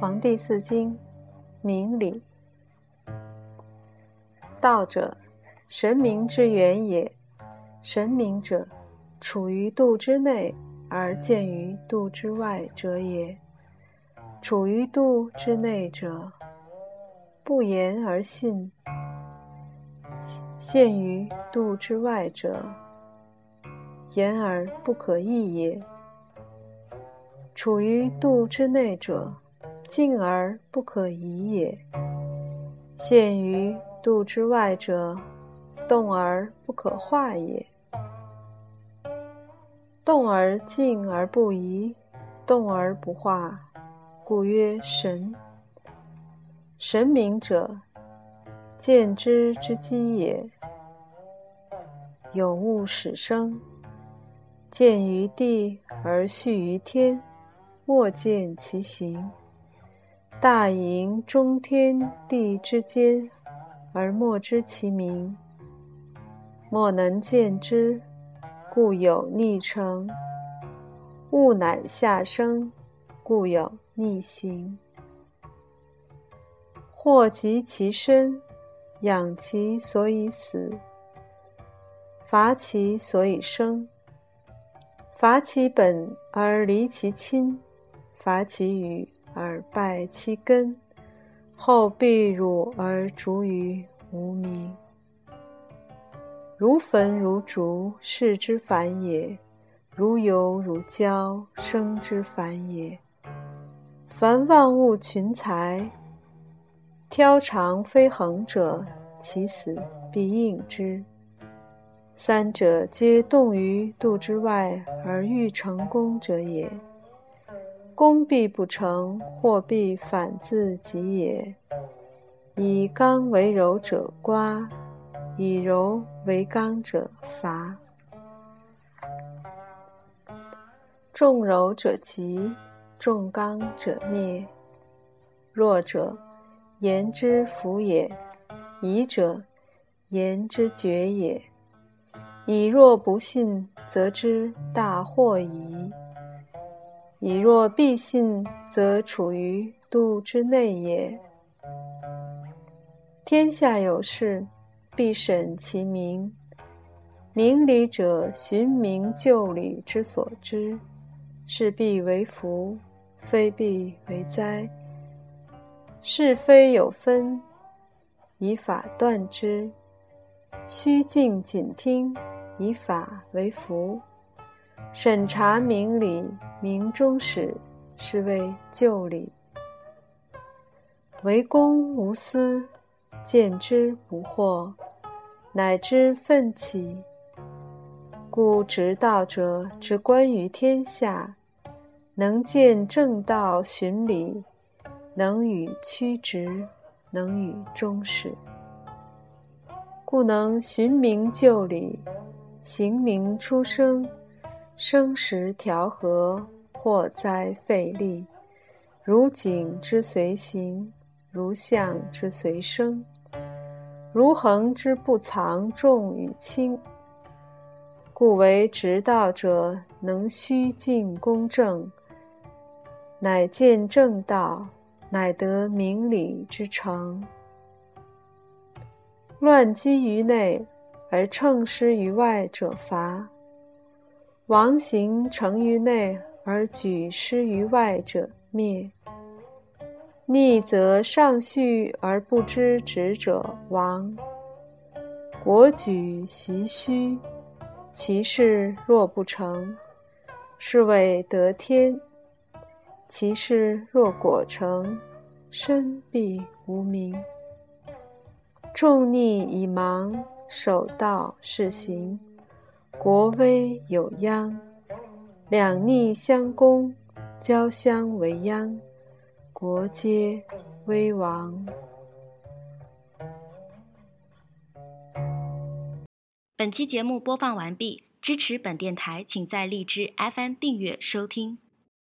黄帝四经，明理。道者，神明之源也。神明者，处于度之内而见于度之外者也。处于度之内者，不言而信；现于度之外者，言而不可意也。处于度之内者，静而不可移也；陷于度之外者，动而不可化也。动而静而不移，动而不化，故曰神。神明者，见之之机也。有物始生，见于地而续于天。莫见其形，大盈中天地之间，而莫知其名。莫能见之，故有逆成；物乃下生，故有逆行。祸及其身，养其所以死；伐其所以生。伐其本而离其亲。伐其羽而败其根，后必辱而逐于无名。如焚如烛，世之反也；如油如胶，生之反也。凡万物群才，挑长非恒者，其死必应之。三者皆动于度之外而欲成功者也。功必不成，或必反自己也。以刚为柔者刮，以柔为刚者伐。重柔者急，重刚者灭。弱者言之服也，疑者言之决也。以若不信，则之大祸矣。以若必信，则处于度之内也。天下有事，必审其明。明理者，寻明就理之所知。是必为福，非必为灾。是非有分，以法断之。虚静谨听，以法为福。审查明理，明中始，是谓旧理。为公无私，见之不惑，乃知奋起。故执道者，之观于天下，能见正道，循理，能与曲直，能与终始，故能寻明就理，行明出生。生时调和，祸灾费力，如景之随形，如象之随生，如恒之不藏重与轻。故为直道者，能虚静公正，乃见正道，乃得明理之成。乱积于内，而乘失于外者伐。王行成于内而举失于外者灭。逆则上序而不知止者亡。国举袭虚，其事若不成，是谓得天；其事若果成，身必无名。众逆以盲，守道是行。国威有殃，两逆相攻，交相为殃，国皆危亡。本期节目播放完毕，支持本电台，请在荔枝 FM 订阅收听。